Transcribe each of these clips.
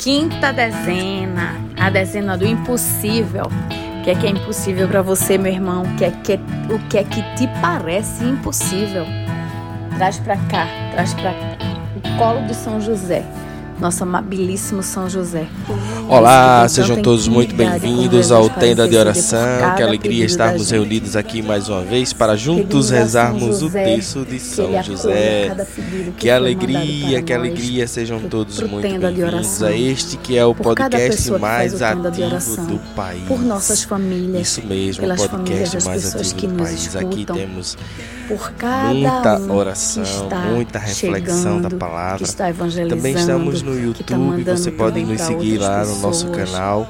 Quinta dezena, a dezena do impossível. O que é que é impossível para você, meu irmão? O que é que, é, o que, é que te parece impossível? Traz para cá, traz para o colo de São José nosso amabilíssimo São José. Olá, sejam todos muito bem-vindos ao Tenda de Oração. Que alegria estarmos reunidos aqui mais uma vez para juntos rezarmos o texto de São José. Que alegria, que alegria, sejam todos muito bem-vindos a este que é o podcast mais ativo do país. Por nossas famílias. Isso mesmo, o podcast mais ativo do país. Aqui temos muita oração, muita reflexão da palavra. Também estamos no no YouTube, tá você pode nos seguir lá no nosso canal.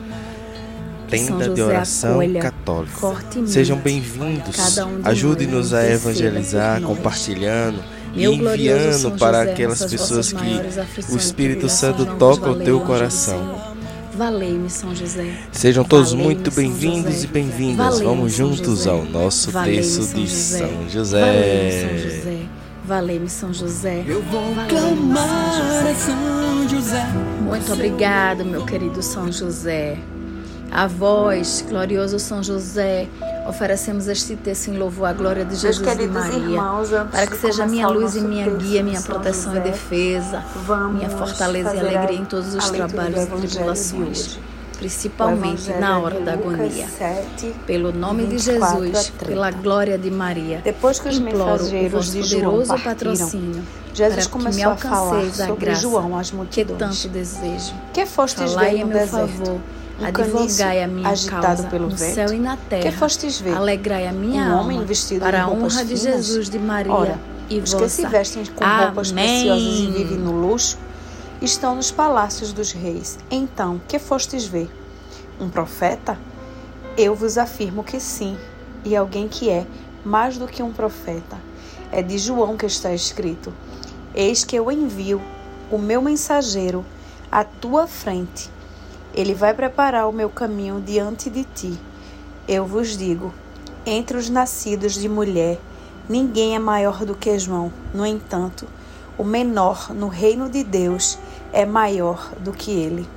Tenda de Oração Católica. Sejam bem-vindos. Um Ajude-nos a evangelizar, compartilhando e enviando para aquelas pessoas que o Espírito Santo toca o teu coração. Valei-me, São José. Sejam todos muito bem-vindos e bem-vindas. Vamos juntos ao nosso texto de São José. Valei-me, São José. Eu vou clamar a São José. Muito obrigado, meu querido São José. A vós, glorioso São José, oferecemos este texto em louvor à glória de Jesus e Maria, irmãos, para que seja minha luz e minha guia, minha proteção e defesa, minha fortaleza e alegria em todos os trabalhos e tribulações principalmente na hora da agonia. 7, Pelo nome de Jesus, pela glória de Maria, Depois que os imploro o vosso poderoso patrocínio Jesus para que me alcanceis a graça João, as que tanto desejo. Que fostes ver no meu deserto? favor, um advogai a minha agitado causa pelo no vento? céu e na terra. Que fostes ver? Alegrai a minha um alma para a honra de? Jesus de Maria Ora, e os que se vossa. vestem com roupas Amém. preciosas e vivem no luxo estão nos palácios dos reis. Então, que fostes ver? Um profeta? Eu vos afirmo que sim, e alguém que é mais do que um profeta. É de João que está escrito: Eis que eu envio o meu mensageiro à tua frente. Ele vai preparar o meu caminho diante de ti. Eu vos digo: entre os nascidos de mulher, ninguém é maior do que João. No entanto, o menor no reino de Deus é maior do que ele.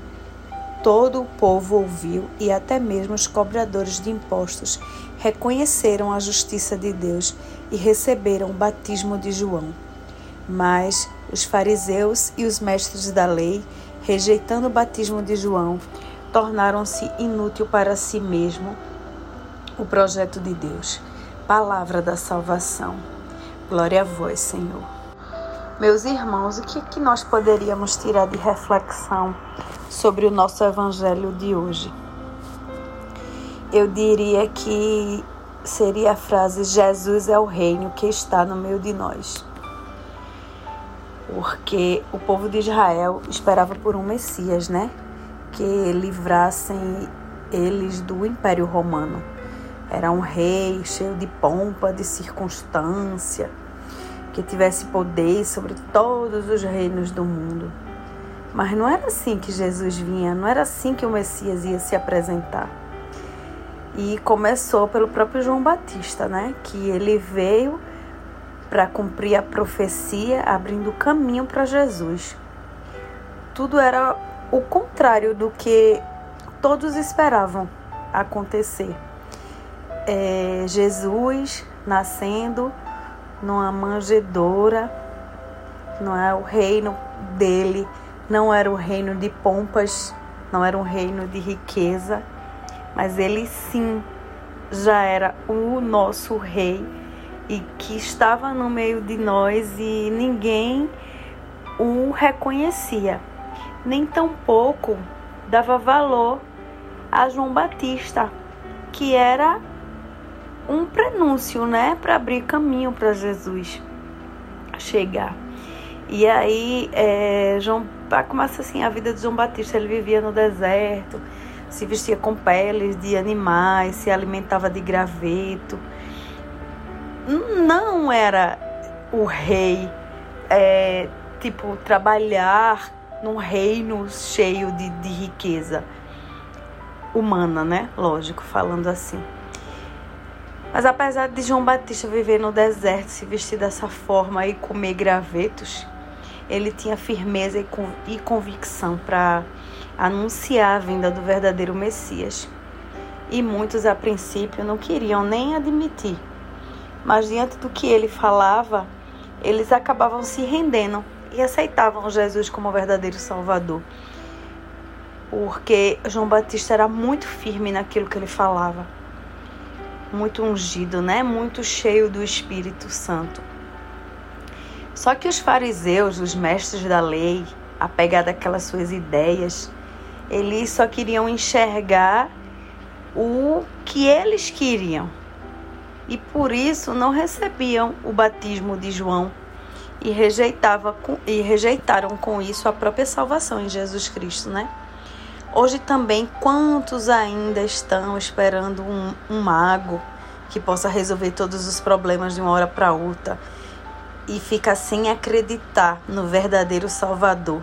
Todo o povo ouviu e até mesmo os cobradores de impostos reconheceram a justiça de Deus e receberam o batismo de João. Mas os fariseus e os mestres da lei, rejeitando o batismo de João, tornaram-se inútil para si mesmo o projeto de Deus. Palavra da salvação. Glória a vós, Senhor. Meus irmãos, o que, que nós poderíamos tirar de reflexão sobre o nosso evangelho de hoje? Eu diria que seria a frase: Jesus é o reino que está no meio de nós. Porque o povo de Israel esperava por um Messias, né? Que livrassem eles do Império Romano. Era um rei cheio de pompa, de circunstância que tivesse poder sobre todos os reinos do mundo. Mas não era assim que Jesus vinha, não era assim que o Messias ia se apresentar. E começou pelo próprio João Batista, né? Que ele veio para cumprir a profecia, abrindo caminho para Jesus. Tudo era o contrário do que todos esperavam acontecer. É, Jesus nascendo numa manjedoura, não é? O reino dele, não era o reino de pompas, não era um reino de riqueza, mas ele sim já era o nosso rei e que estava no meio de nós e ninguém o reconhecia, nem tampouco dava valor a João Batista, que era um prenúncio, né, para abrir caminho para Jesus chegar. E aí, é, João começa assim a vida de João Batista. Ele vivia no deserto, se vestia com peles de animais, se alimentava de graveto. Não era o rei, é, tipo, trabalhar num reino cheio de, de riqueza humana, né? Lógico, falando assim. Mas apesar de João Batista viver no deserto, se vestir dessa forma e comer gravetos, ele tinha firmeza e convicção para anunciar a vinda do verdadeiro Messias. E muitos a princípio não queriam nem admitir, mas diante do que ele falava, eles acabavam se rendendo e aceitavam Jesus como verdadeiro Salvador. Porque João Batista era muito firme naquilo que ele falava. Muito ungido, né? Muito cheio do Espírito Santo. Só que os fariseus, os mestres da lei, apegados àquelas suas ideias, eles só queriam enxergar o que eles queriam. E por isso não recebiam o batismo de João e, rejeitava, e rejeitaram com isso a própria salvação em Jesus Cristo, né? Hoje também, quantos ainda estão esperando um, um mago que possa resolver todos os problemas de uma hora para outra e fica sem acreditar no verdadeiro Salvador,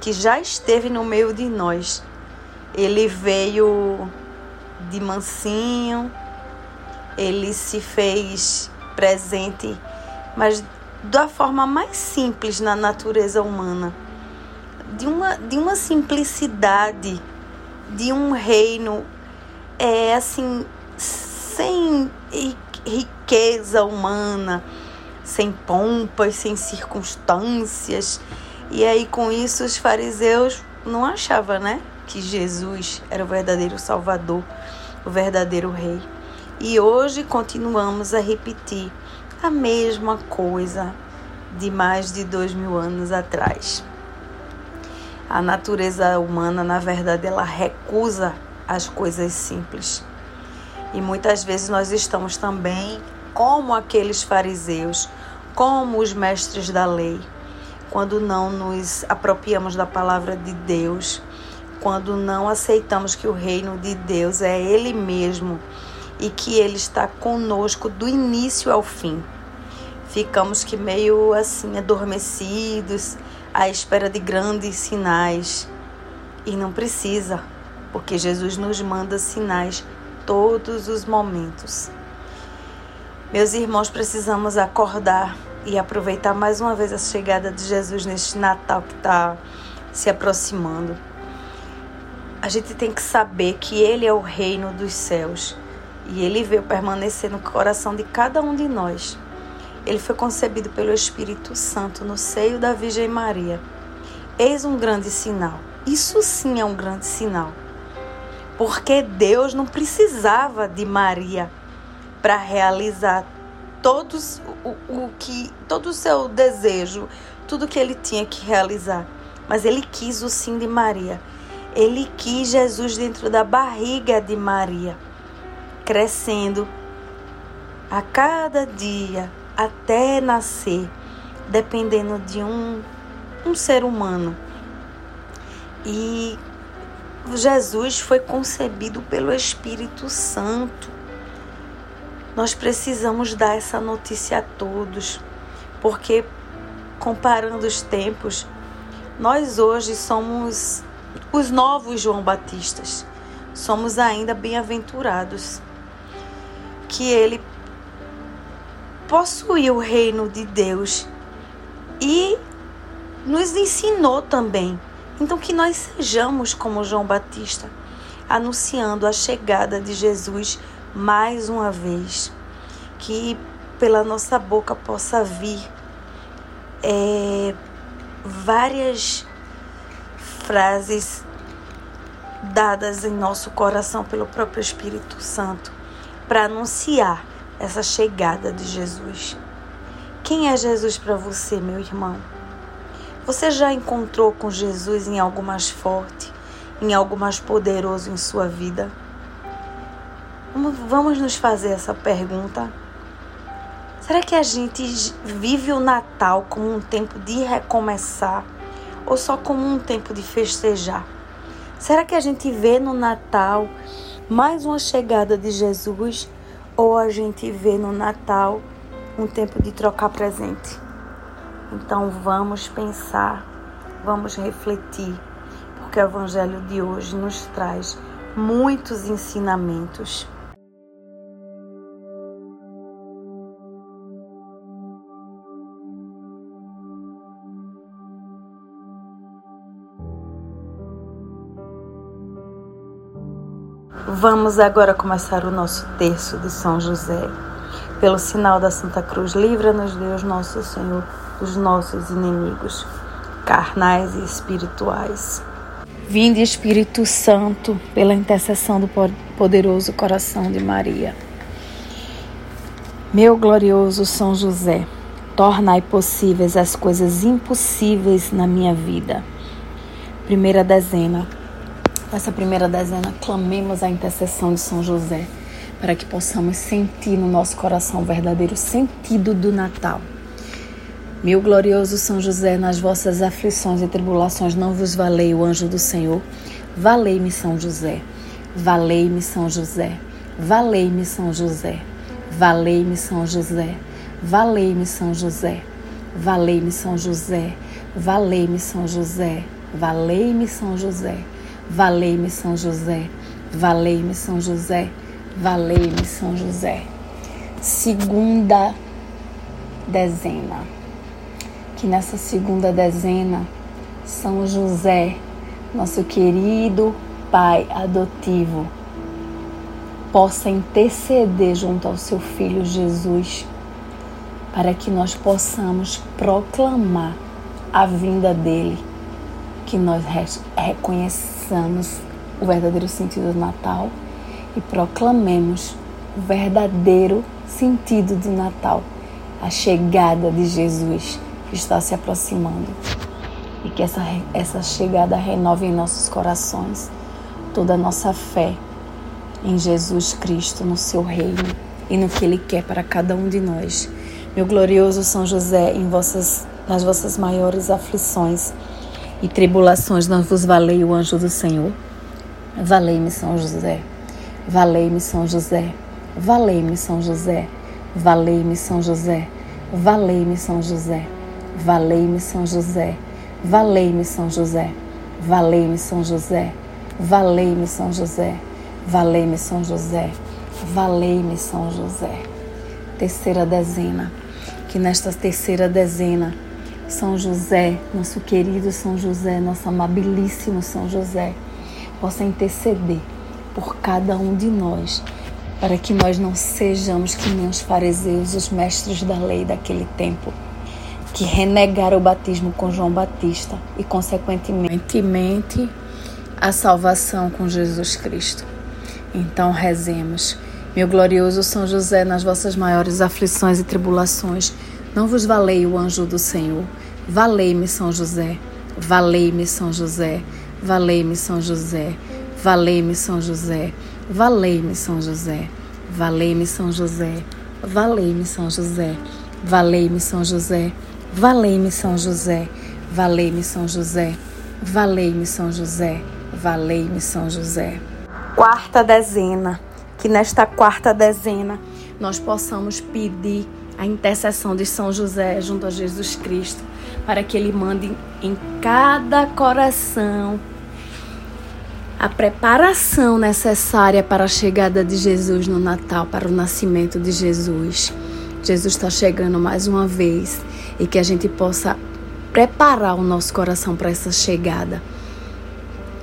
que já esteve no meio de nós. Ele veio de mansinho, ele se fez presente, mas da forma mais simples na natureza humana, de uma, de uma simplicidade, de um reino, é assim, sem riqueza humana, sem pompas, sem circunstâncias. E aí com isso os fariseus não achavam, né, que Jesus era o verdadeiro Salvador, o verdadeiro Rei. E hoje continuamos a repetir a mesma coisa de mais de dois mil anos atrás. A natureza humana, na verdade, ela recusa as coisas simples. E muitas vezes nós estamos também como aqueles fariseus, como os mestres da lei, quando não nos apropriamos da palavra de Deus, quando não aceitamos que o reino de Deus é Ele mesmo e que Ele está conosco do início ao fim. Ficamos que meio assim adormecidos, à espera de grandes sinais. E não precisa, porque Jesus nos manda sinais todos os momentos. Meus irmãos, precisamos acordar e aproveitar mais uma vez a chegada de Jesus neste Natal que está se aproximando. A gente tem que saber que Ele é o reino dos céus e ele veio permanecer no coração de cada um de nós. Ele foi concebido pelo Espírito Santo no seio da Virgem Maria. Eis um grande sinal. Isso sim é um grande sinal. Porque Deus não precisava de Maria para realizar todos o, o que todo o seu desejo, tudo que ele tinha que realizar. Mas ele quis o sim de Maria. Ele quis Jesus dentro da barriga de Maria crescendo a cada dia até nascer, dependendo de um, um ser humano. E Jesus foi concebido pelo Espírito Santo. Nós precisamos dar essa notícia a todos, porque comparando os tempos, nós hoje somos os novos João Batistas. Somos ainda bem-aventurados que ele possuía o reino de Deus e nos ensinou também. Então, que nós sejamos como João Batista, anunciando a chegada de Jesus mais uma vez. Que pela nossa boca possa vir é, várias frases dadas em nosso coração pelo próprio Espírito Santo para anunciar essa chegada de Jesus. Quem é Jesus para você, meu irmão? Você já encontrou com Jesus em algo mais forte, em algo mais poderoso em sua vida? Vamos nos fazer essa pergunta. Será que a gente vive o Natal como um tempo de recomeçar ou só como um tempo de festejar? Será que a gente vê no Natal mais uma chegada de Jesus ou a gente vê no Natal um tempo de trocar presente. Então vamos pensar, vamos refletir, porque o Evangelho de hoje nos traz muitos ensinamentos. Vamos agora começar o nosso terço de São José. Pelo sinal da Santa Cruz, livra-nos, Deus nosso Senhor, dos nossos inimigos, carnais e espirituais. Vinde, Espírito Santo, pela intercessão do poderoso coração de Maria. Meu glorioso São José, tornai possíveis as coisas impossíveis na minha vida. Primeira dezena. Essa primeira dezena, clamemos a intercessão de São José, para que possamos sentir no nosso coração o verdadeiro sentido do Natal. Meu glorioso São José, nas vossas aflições e tribulações não vos valei o anjo do Senhor. Valei-me, São José. Valei-me, São José. Valei-me, São José. Valei-me, São José. Valei-me, São José. Valei-me, São José. Valei-me, São José. Valei-me, São José. Valei-me, São José. Valei-me, São José. Valei-me, São José. Segunda dezena. Que nessa segunda dezena, São José, nosso querido Pai adotivo, possa interceder junto ao seu Filho Jesus, para que nós possamos proclamar a vinda dele, que nós reconheçamos o verdadeiro sentido do Natal e proclamemos o verdadeiro sentido do Natal, a chegada de Jesus que está se aproximando. E que essa, essa chegada renove em nossos corações toda a nossa fé em Jesus Cristo, no seu reino e no que Ele quer para cada um de nós. Meu glorioso São José, em vossas, nas vossas maiores aflições e tribulações, não vos valei o anjo do Senhor? Valei-me, São José. Valei-me, São José. Valei-me, São José. Valei-me, São José. Valei-me, São José. Valei-me, São José. Valei-me, São José. Valei-me, São José. Valei-me, São José. Valei-me, São José. Valei-me, São José. Terceira dezena. Que nesta terceira dezena, São José, nosso querido São José, nosso amabilíssimo São José, possa interceder por cada um de nós, para que nós não sejamos que nem os fariseus, os mestres da lei daquele tempo, que renegaram o batismo com João Batista e, consequentemente, a salvação com Jesus Cristo. Então rezemos. Meu glorioso São José, nas vossas maiores aflições e tribulações, não vos valei o anjo do Senhor. Valei-me, São José. Valei-me, São José. Valei-me, São José. Valei-me, São José. Valei-me, São José. Valei-me, São José. Valei-me, São José. Valei-me, São José. Valei-me, São José. Valei-me, São José. Valei-me, São José. Valei-me, São José. Quarta dezena. Que nesta quarta dezena nós possamos pedir a intercessão de São José junto a Jesus Cristo, para que ele mande em cada coração a preparação necessária para a chegada de Jesus no Natal, para o nascimento de Jesus. Jesus está chegando mais uma vez e que a gente possa preparar o nosso coração para essa chegada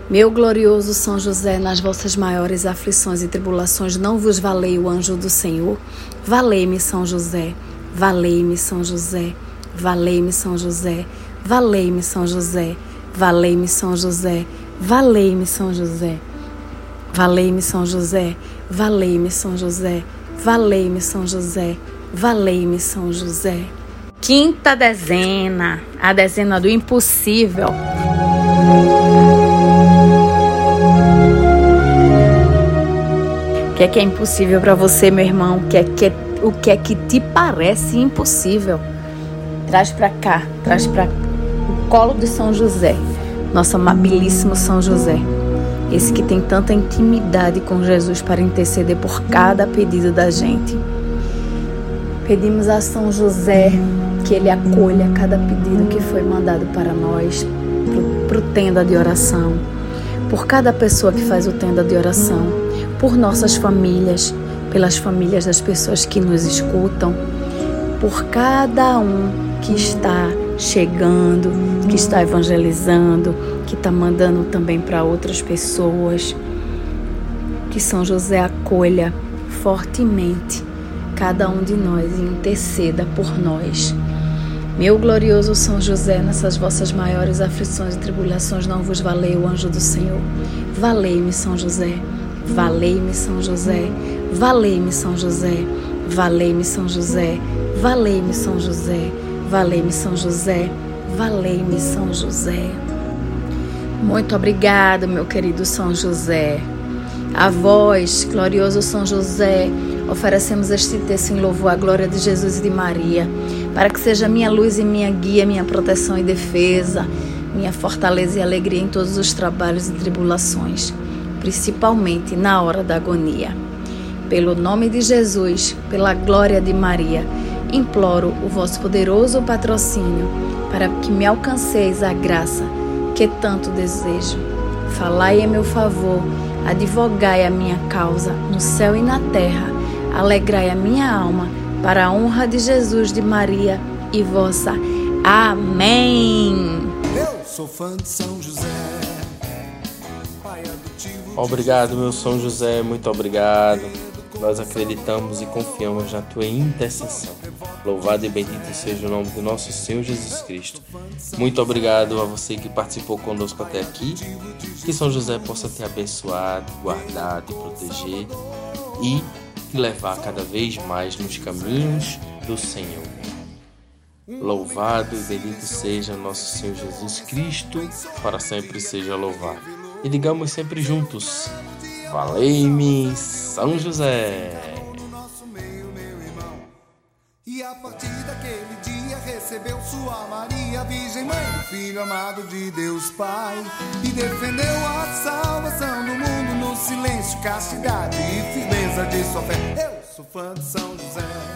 meu glorioso São José, nas vossas maiores aflições e tribulações, não vos valei o anjo do Senhor? Valei-me, São José. Valei-me, São José. Valei-me, São José. Valei-me, São José. Valei-me, São José. Valei-me, São José. Valei-me, São José. Valei-me, São José. Valei-me, São José. Valei-me, São José. Quinta dezena, a dezena do impossível. Que é que é impossível para você, meu irmão? O que é que, é, o que é que te parece impossível? Traz para cá, traz para o colo de São José, nosso amabilíssimo São José. Esse que tem tanta intimidade com Jesus para interceder por cada pedido da gente. Pedimos a São José que ele acolha cada pedido que foi mandado para nós, para o tenda de oração, por cada pessoa que faz o tenda de oração por nossas famílias, pelas famílias das pessoas que nos escutam, por cada um que está chegando, que está evangelizando, que está mandando também para outras pessoas. Que São José acolha fortemente cada um de nós e interceda por nós. Meu glorioso São José, nessas vossas maiores aflições e tribulações, não vos valei o anjo do Senhor. Valei-me, São José. Valei-me, São José. Valei-me, São José. Valei-me, São José. Valei-me, São José. Valei-me, São José. Valei-me, São José. Muito obrigado, meu querido São José. A vós, glorioso São José, oferecemos este texto em louvor à glória de Jesus e de Maria, para que seja minha luz e minha guia, minha proteção e defesa, minha fortaleza e alegria em todos os trabalhos e tribulações, principalmente na hora da agonia. Pelo nome de Jesus, pela glória de Maria, imploro o vosso poderoso patrocínio para que me alcanceis a graça que tanto desejo. Falai em meu favor, advogai a minha causa no céu e na terra, alegrai a minha alma para a honra de Jesus, de Maria e vossa. Amém. Eu sou fã de São José. Obrigado, meu São José, muito obrigado. Nós acreditamos e confiamos na tua intercessão. Louvado e bendito seja o nome do nosso Senhor Jesus Cristo. Muito obrigado a você que participou conosco até aqui. Que São José possa te abençoar, guardar, te proteger e te levar cada vez mais nos caminhos do Senhor. Louvado e bendito seja nosso Senhor Jesus Cristo, para sempre seja louvado. E digamos sempre juntos: Valei-me, São José. E a partir daquele dia recebeu sua Maria, Virgem Mãe, Filho amado de Deus Pai, e defendeu a salvação do mundo no silêncio, castidade e firmeza de sua fé. Eu sou fã de São José.